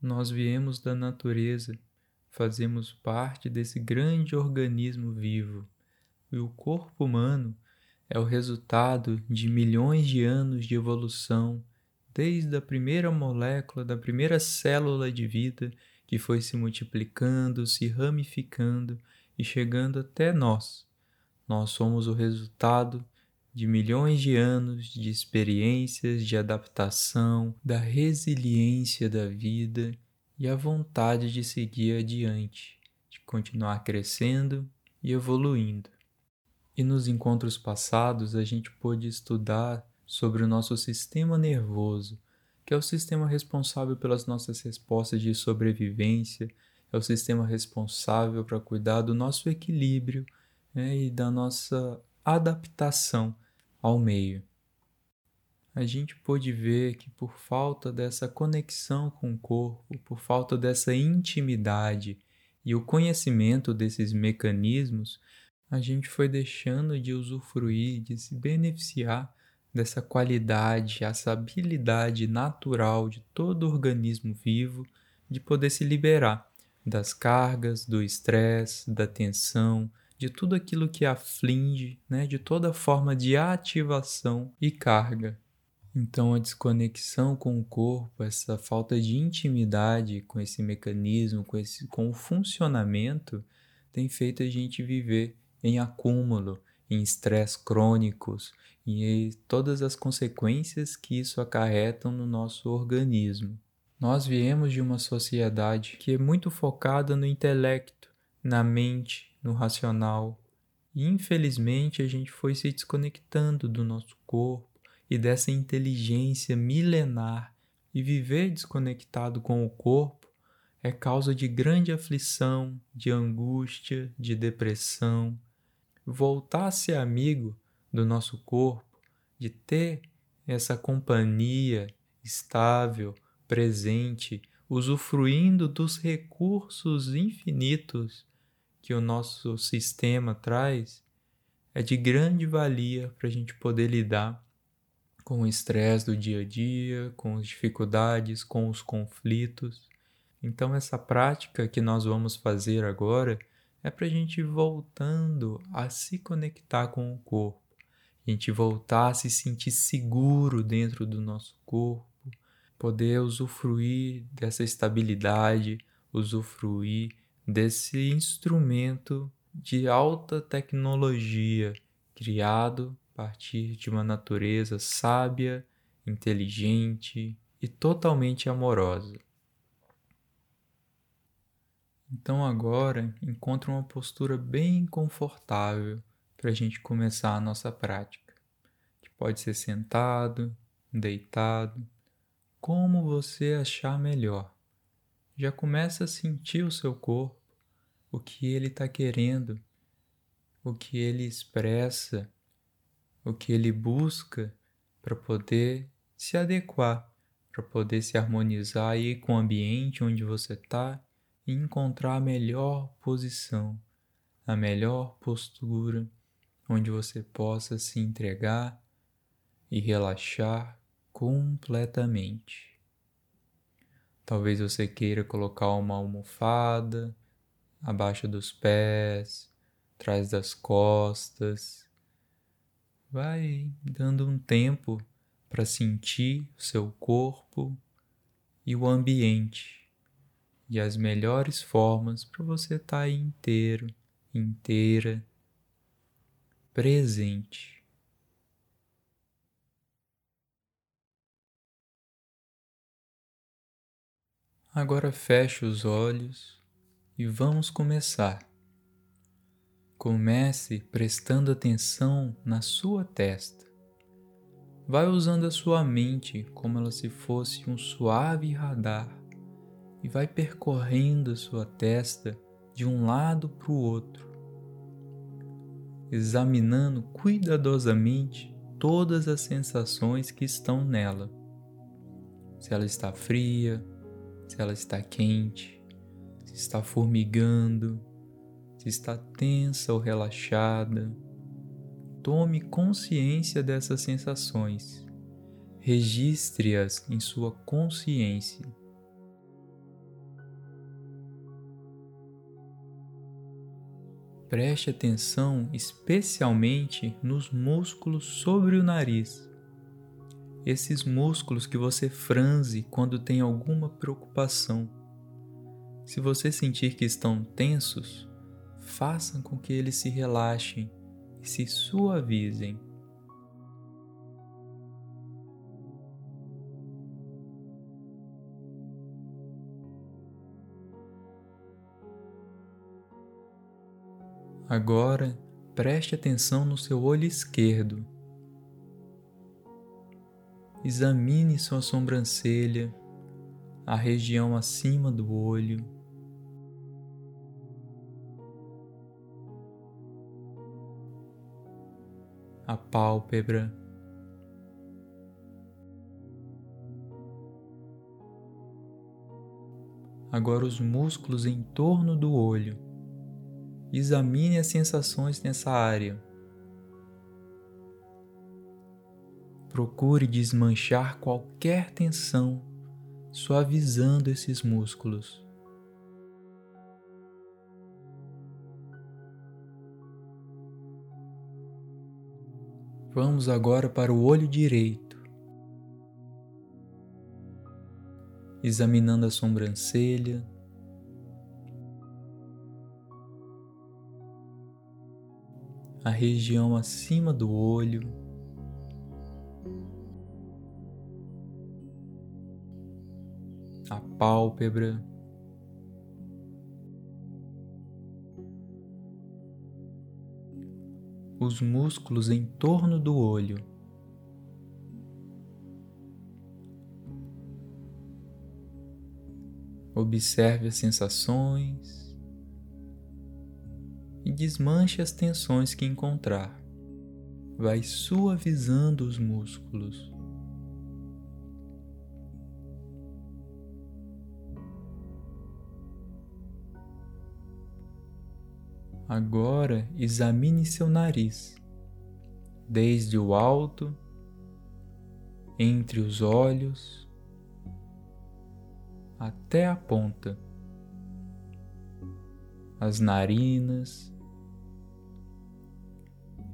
Nós viemos da natureza, fazemos parte desse grande organismo vivo, e o corpo humano é o resultado de milhões de anos de evolução, desde a primeira molécula, da primeira célula de vida que foi se multiplicando, se ramificando e chegando até nós. Nós somos o resultado de milhões de anos de experiências, de adaptação, da resiliência da vida e a vontade de seguir adiante, de continuar crescendo e evoluindo. E nos encontros passados a gente pôde estudar sobre o nosso sistema nervoso, que é o sistema responsável pelas nossas respostas de sobrevivência, é o sistema responsável para cuidar do nosso equilíbrio né, e da nossa adaptação ao meio. A gente pôde ver que por falta dessa conexão com o corpo, por falta dessa intimidade e o conhecimento desses mecanismos, a gente foi deixando de usufruir, de se beneficiar dessa qualidade, essa habilidade natural de todo organismo vivo de poder se liberar das cargas, do estresse, da tensão, de tudo aquilo que aflige, né, de toda forma de ativação e carga. Então, a desconexão com o corpo, essa falta de intimidade com esse mecanismo, com, esse, com o funcionamento, tem feito a gente viver em acúmulo, em estresse crônicos e todas as consequências que isso acarretam no nosso organismo. Nós viemos de uma sociedade que é muito focada no intelecto, na mente, no racional. E infelizmente a gente foi se desconectando do nosso corpo e dessa inteligência milenar. E viver desconectado com o corpo é causa de grande aflição, de angústia, de depressão, voltar a ser amigo do nosso corpo, de ter essa companhia estável, presente, usufruindo dos recursos infinitos que o nosso sistema traz, é de grande valia para a gente poder lidar com o estresse do dia a dia, com as dificuldades, com os conflitos. Então, essa prática que nós vamos fazer agora é para a gente ir voltando a se conectar com o corpo, a gente voltar a se sentir seguro dentro do nosso corpo, poder usufruir dessa estabilidade, usufruir desse instrumento de alta tecnologia criado a partir de uma natureza sábia, inteligente e totalmente amorosa. Então agora encontre uma postura bem confortável para a gente começar a nossa prática, que pode ser sentado, deitado, como você achar melhor. Já começa a sentir o seu corpo, o que ele está querendo, o que ele expressa, o que ele busca para poder se adequar, para poder se harmonizar aí com o ambiente onde você está e encontrar a melhor posição, a melhor postura, onde você possa se entregar e relaxar completamente. Talvez você queira colocar uma almofada abaixo dos pés, atrás das costas. Vai dando um tempo para sentir o seu corpo e o ambiente e as melhores formas para você estar tá inteiro, inteira, presente. Agora feche os olhos e vamos começar. Comece prestando atenção na sua testa. Vai usando a sua mente como ela se fosse um suave radar e vai percorrendo sua testa de um lado para o outro, examinando cuidadosamente todas as sensações que estão nela. Se ela está fria, se ela está quente, está formigando, se está tensa ou relaxada. Tome consciência dessas sensações. Registre-as em sua consciência. Preste atenção especialmente nos músculos sobre o nariz. Esses músculos que você franze quando tem alguma preocupação. Se você sentir que estão tensos, façam com que eles se relaxem e se suavizem. Agora preste atenção no seu olho esquerdo. Examine sua sobrancelha, a região acima do olho. A pálpebra. Agora os músculos em torno do olho. Examine as sensações nessa área. Procure desmanchar qualquer tensão, suavizando esses músculos. Vamos agora para o olho direito. Examinando a sobrancelha, a região acima do olho. A pálpebra. Os músculos em torno do olho. Observe as sensações e desmanche as tensões que encontrar. Vai suavizando os músculos. Agora examine seu nariz, desde o alto, entre os olhos, até a ponta, as narinas,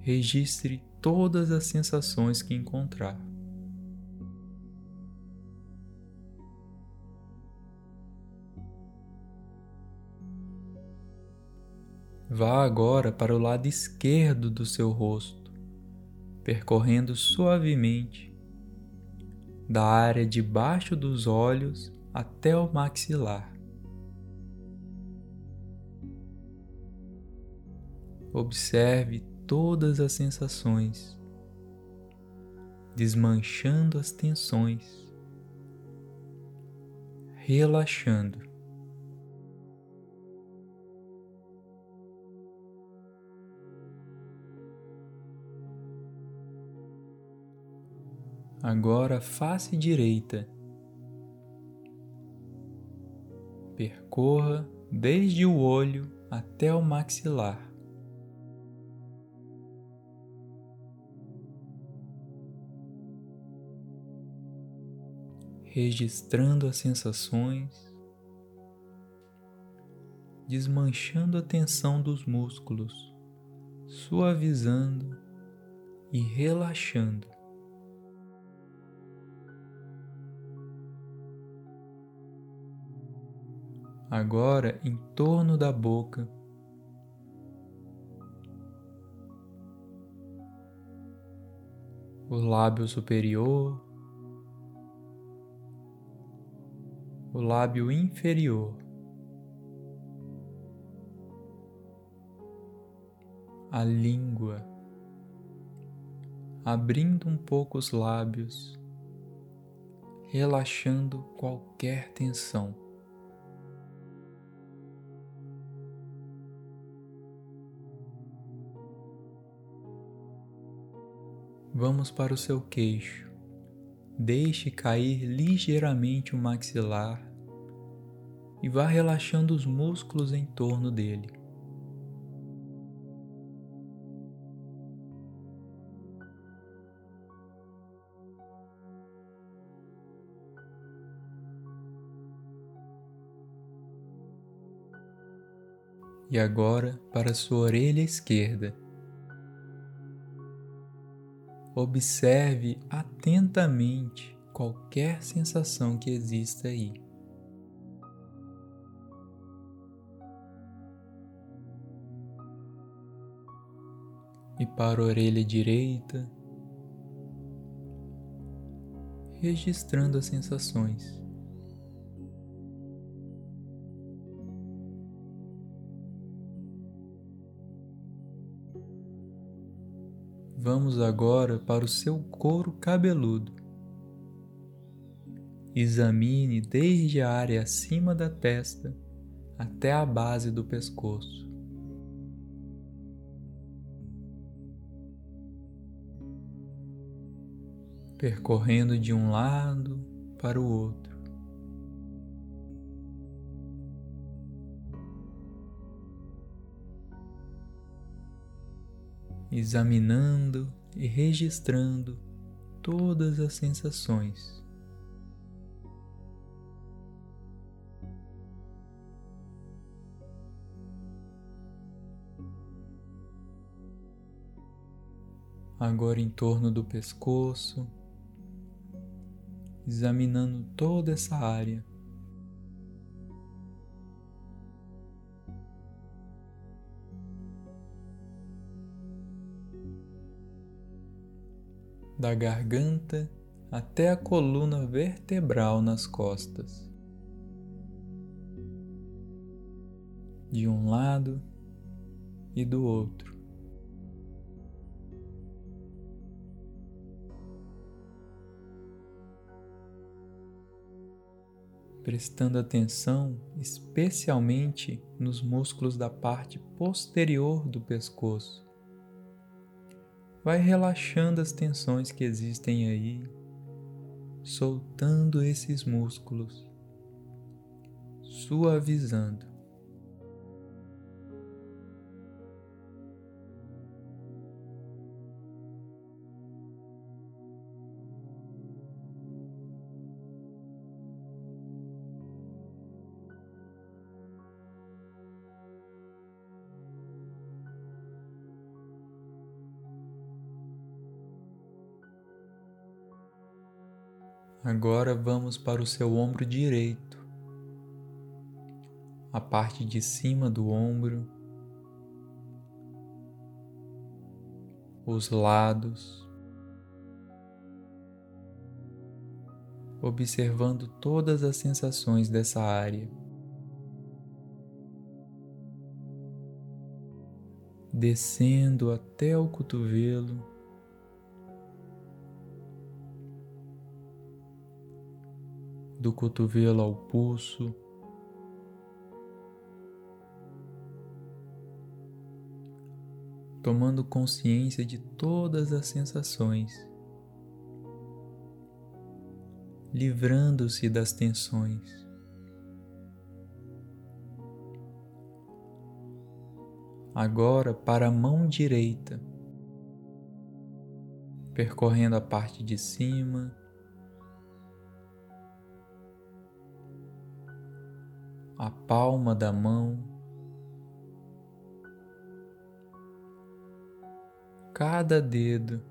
registre todas as sensações que encontrar. Vá agora para o lado esquerdo do seu rosto, percorrendo suavemente da área debaixo dos olhos até o maxilar. Observe todas as sensações, desmanchando as tensões, relaxando. Agora face direita. Percorra desde o olho até o maxilar. registrando as sensações, desmanchando a tensão dos músculos, suavizando e relaxando. Agora em torno da boca, o lábio superior, o lábio inferior, a língua, abrindo um pouco os lábios, relaxando qualquer tensão. Vamos para o seu queixo. Deixe cair ligeiramente o maxilar e vá relaxando os músculos em torno dele. E agora para sua orelha esquerda. Observe atentamente qualquer sensação que exista aí. E para a orelha direita, registrando as sensações. Vamos agora para o seu couro cabeludo. Examine desde a área acima da testa até a base do pescoço. Percorrendo de um lado para o outro. Examinando e registrando todas as sensações. Agora em torno do pescoço, examinando toda essa área. Da garganta até a coluna vertebral nas costas. De um lado e do outro. Prestando atenção especialmente nos músculos da parte posterior do pescoço vai relaxando as tensões que existem aí, soltando esses músculos, suavizando. Agora vamos para o seu ombro direito, a parte de cima do ombro, os lados, observando todas as sensações dessa área. Descendo até o cotovelo. Do cotovelo ao pulso. Tomando consciência de todas as sensações, livrando-se das tensões. Agora para a mão direita, percorrendo a parte de cima a palma da mão, cada dedo,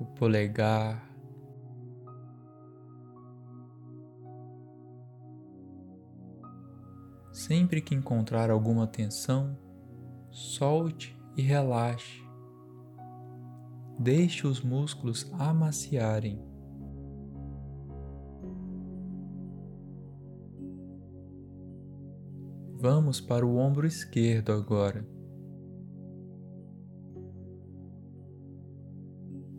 o polegar, Sempre que encontrar alguma tensão, solte e relaxe. Deixe os músculos amaciarem. Vamos para o ombro esquerdo agora.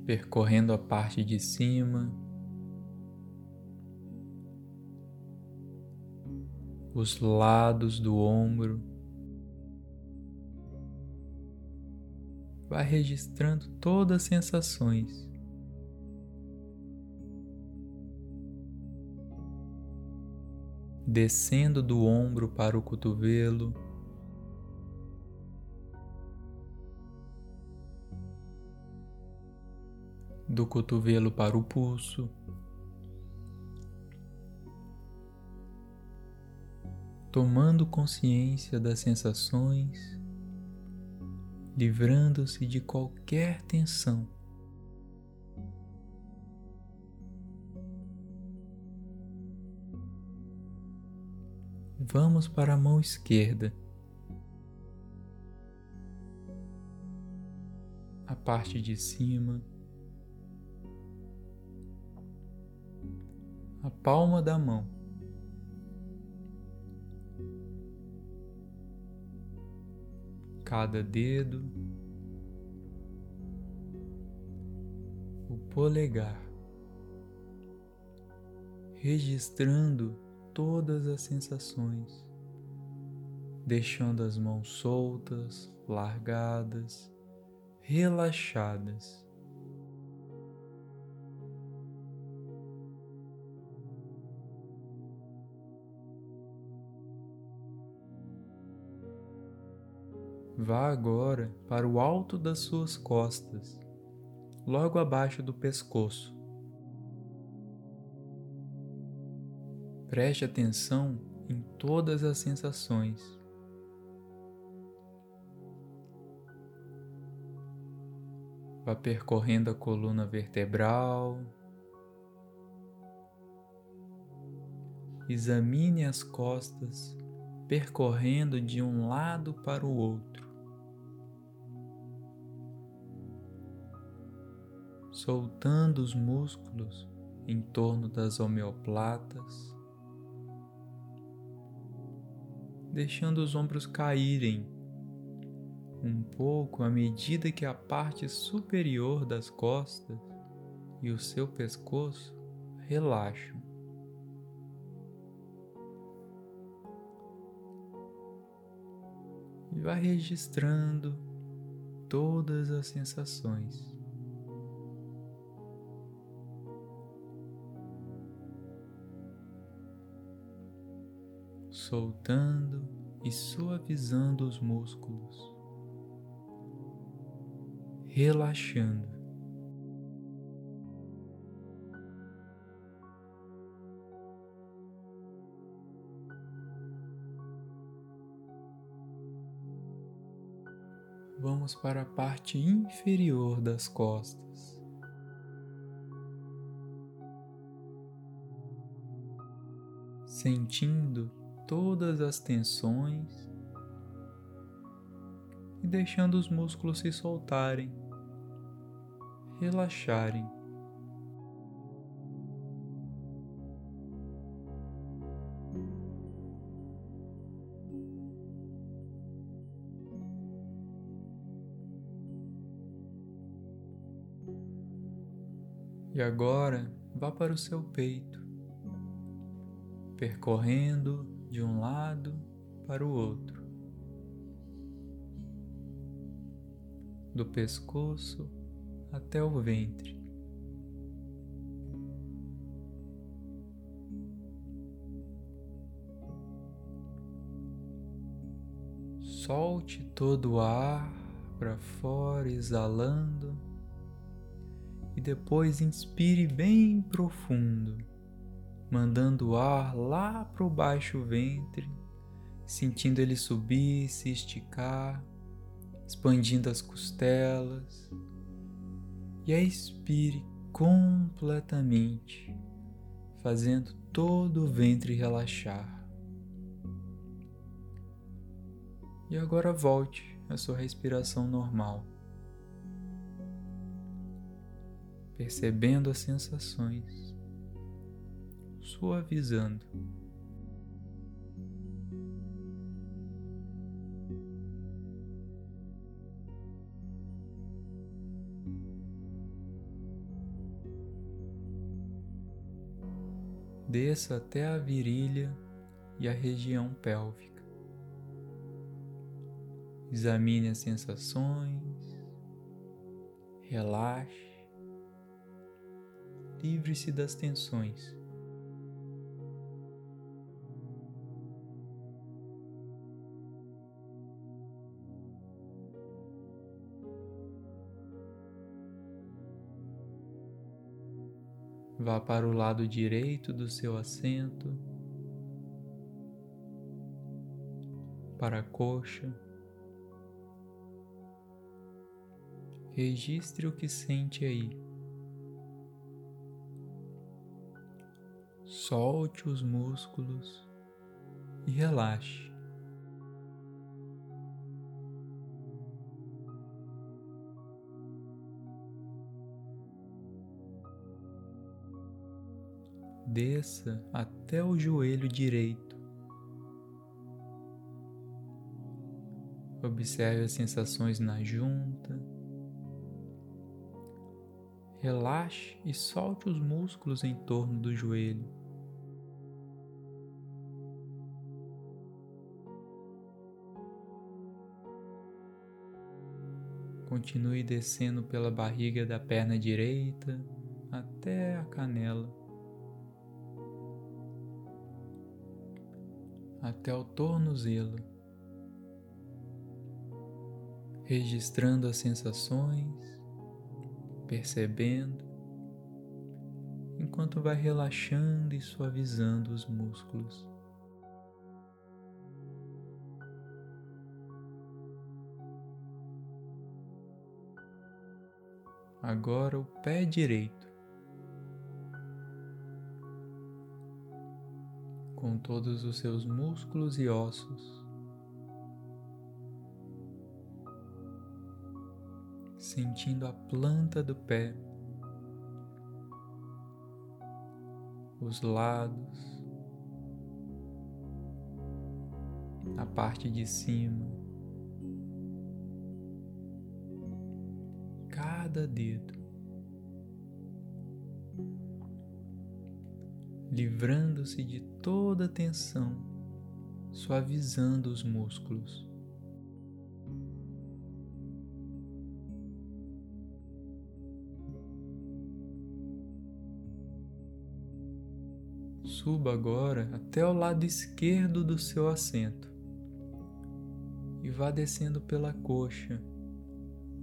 Percorrendo a parte de cima, os lados do ombro. Vai registrando todas as sensações. Descendo do ombro para o cotovelo. Do cotovelo para o pulso, tomando consciência das sensações, livrando-se de qualquer tensão. Vamos para a mão esquerda. A parte de cima. A palma da mão. Cada dedo. O polegar. Registrando todas as sensações, deixando as mãos soltas, largadas, relaxadas. Vá agora para o alto das suas costas, logo abaixo do pescoço. Preste atenção em todas as sensações. Vá percorrendo a coluna vertebral. Examine as costas, percorrendo de um lado para o outro. Soltando os músculos em torno das omeoplatas. Deixando os ombros caírem um pouco à medida que a parte superior das costas e o seu pescoço relaxam. E vá registrando todas as sensações. Soltando e suavizando os músculos, relaxando. Vamos para a parte inferior das costas. Sentindo todas as tensões e deixando os músculos se soltarem, relaxarem. E agora vá para o seu peito, percorrendo de um lado para o outro, do pescoço até o ventre. Solte todo o ar para fora, exalando, e depois inspire bem profundo mandando o ar lá para o baixo ventre, sentindo ele subir, se esticar, expandindo as costelas. E aí expire completamente, fazendo todo o ventre relaxar. E agora volte à sua respiração normal, percebendo as sensações suavizando. Desça até a virilha e a região pélvica. Examine as sensações, relaxe, livre-se das tensões. Vá para o lado direito do seu assento. para a coxa. Registre o que sente aí. Solte os músculos e relaxe. Desça até o joelho direito. Observe as sensações na junta. Relaxe e solte os músculos em torno do joelho. Continue descendo pela barriga da perna direita até a canela, até o tornozelo, registrando as sensações, percebendo, enquanto vai relaxando e suavizando os músculos. Agora o pé direito. Com todos os seus músculos e ossos. Sentindo a planta do pé, os lados, a parte de cima. cada dedo, livrando-se de toda tensão, suavizando os músculos. Suba agora até o lado esquerdo do seu assento e vá descendo pela coxa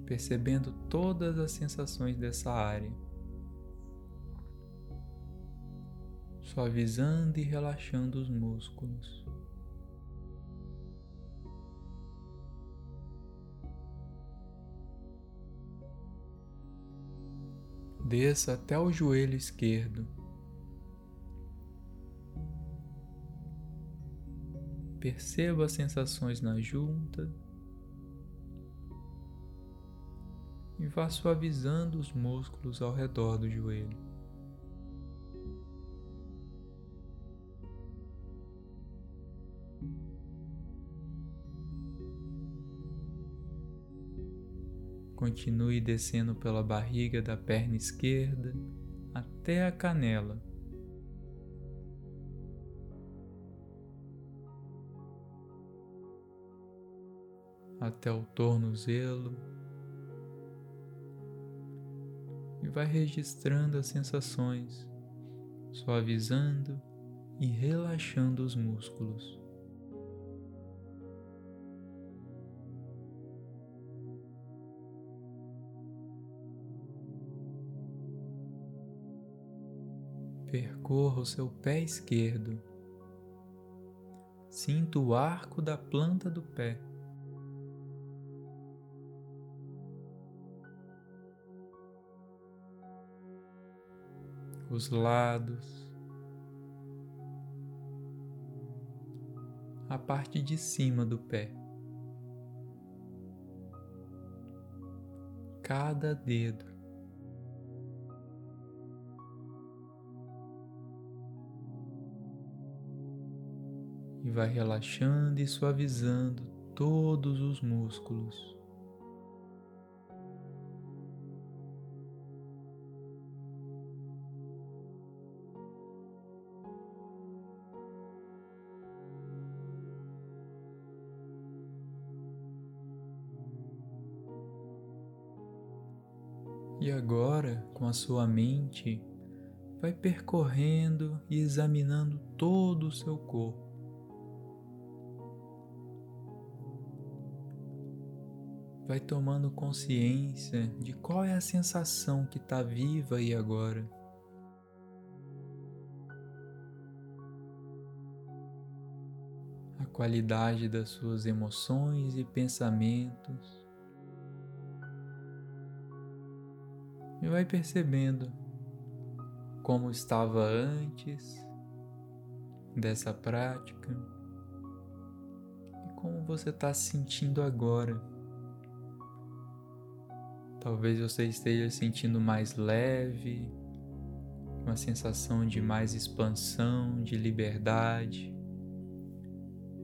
percebendo todas as sensações dessa área, suavizando e relaxando os músculos. Desça até o joelho esquerdo. Perceba as sensações na junta e vá suavizando os músculos ao redor do joelho. Continue descendo pela barriga da perna esquerda até a canela. Até o tornozelo e vai registrando as sensações, suavizando e relaxando os músculos. Percorra o seu pé esquerdo. Sinta o arco da planta do pé. os lados, a parte de cima do pé, cada dedo. Vai relaxando e suavizando todos os músculos. E agora, com a sua mente, vai percorrendo e examinando todo o seu corpo. Vai tomando consciência de qual é a sensação que está viva aí agora. a qualidade das suas emoções e pensamentos. E vai percebendo como estava antes dessa prática e como você está se sentindo agora. Talvez você esteja sentindo mais leve, uma sensação de mais expansão, de liberdade,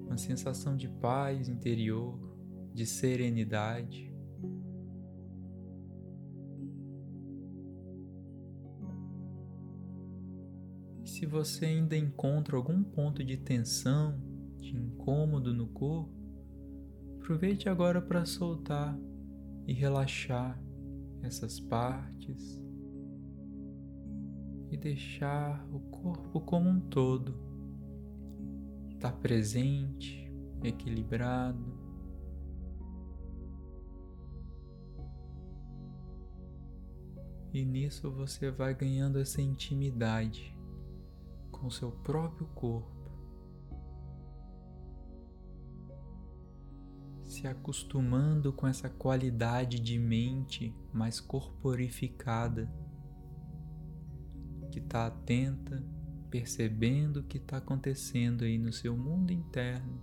uma sensação de paz interior, de serenidade. Se você ainda encontra algum ponto de tensão, de incômodo no corpo, aproveite agora para soltar e relaxar essas partes e deixar o corpo como um todo estar tá presente, equilibrado. E nisso você vai ganhando essa intimidade com seu próprio corpo. Se acostumando com essa qualidade de mente mais corporificada, que está atenta, percebendo o que está acontecendo aí no seu mundo interno.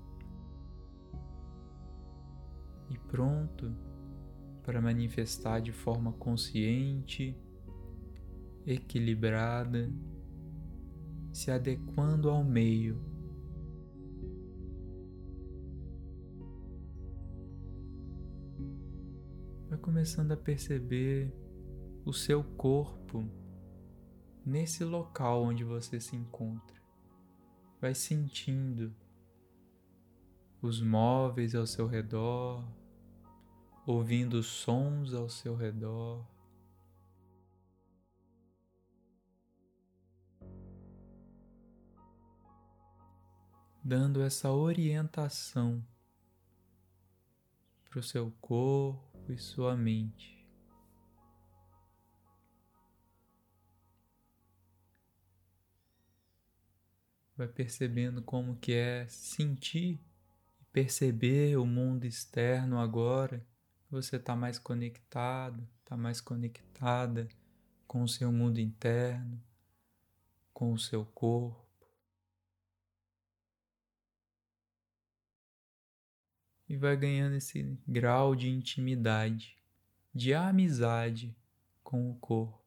E pronto para manifestar de forma consciente, equilibrada, se adequando ao meio começando a perceber o seu corpo nesse local onde você se encontra. Vai sentindo os móveis ao seu redor, ouvindo os sons ao seu redor. Dando essa orientação para o seu corpo corpo e sua mente. Vai percebendo como que é sentir e perceber o mundo externo agora. Você está mais conectado, está mais conectada com o seu mundo interno, com o seu corpo. E vai ganhando esse grau de intimidade, de amizade com o corpo,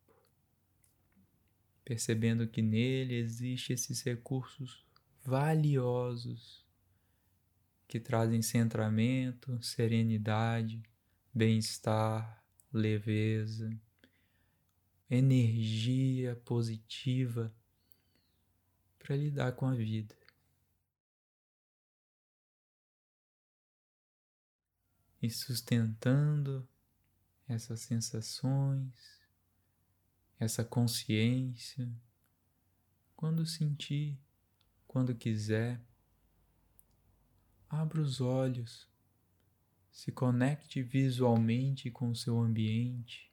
percebendo que nele existem esses recursos valiosos que trazem centramento, serenidade, bem-estar, leveza, energia positiva para lidar com a vida. E sustentando essas sensações, essa consciência, quando sentir, quando quiser, abra os olhos, se conecte visualmente com o seu ambiente,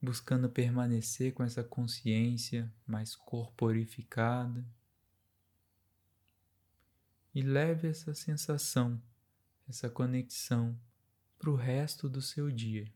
buscando permanecer com essa consciência mais corporificada. E leve essa sensação essa conexão para o resto do seu dia.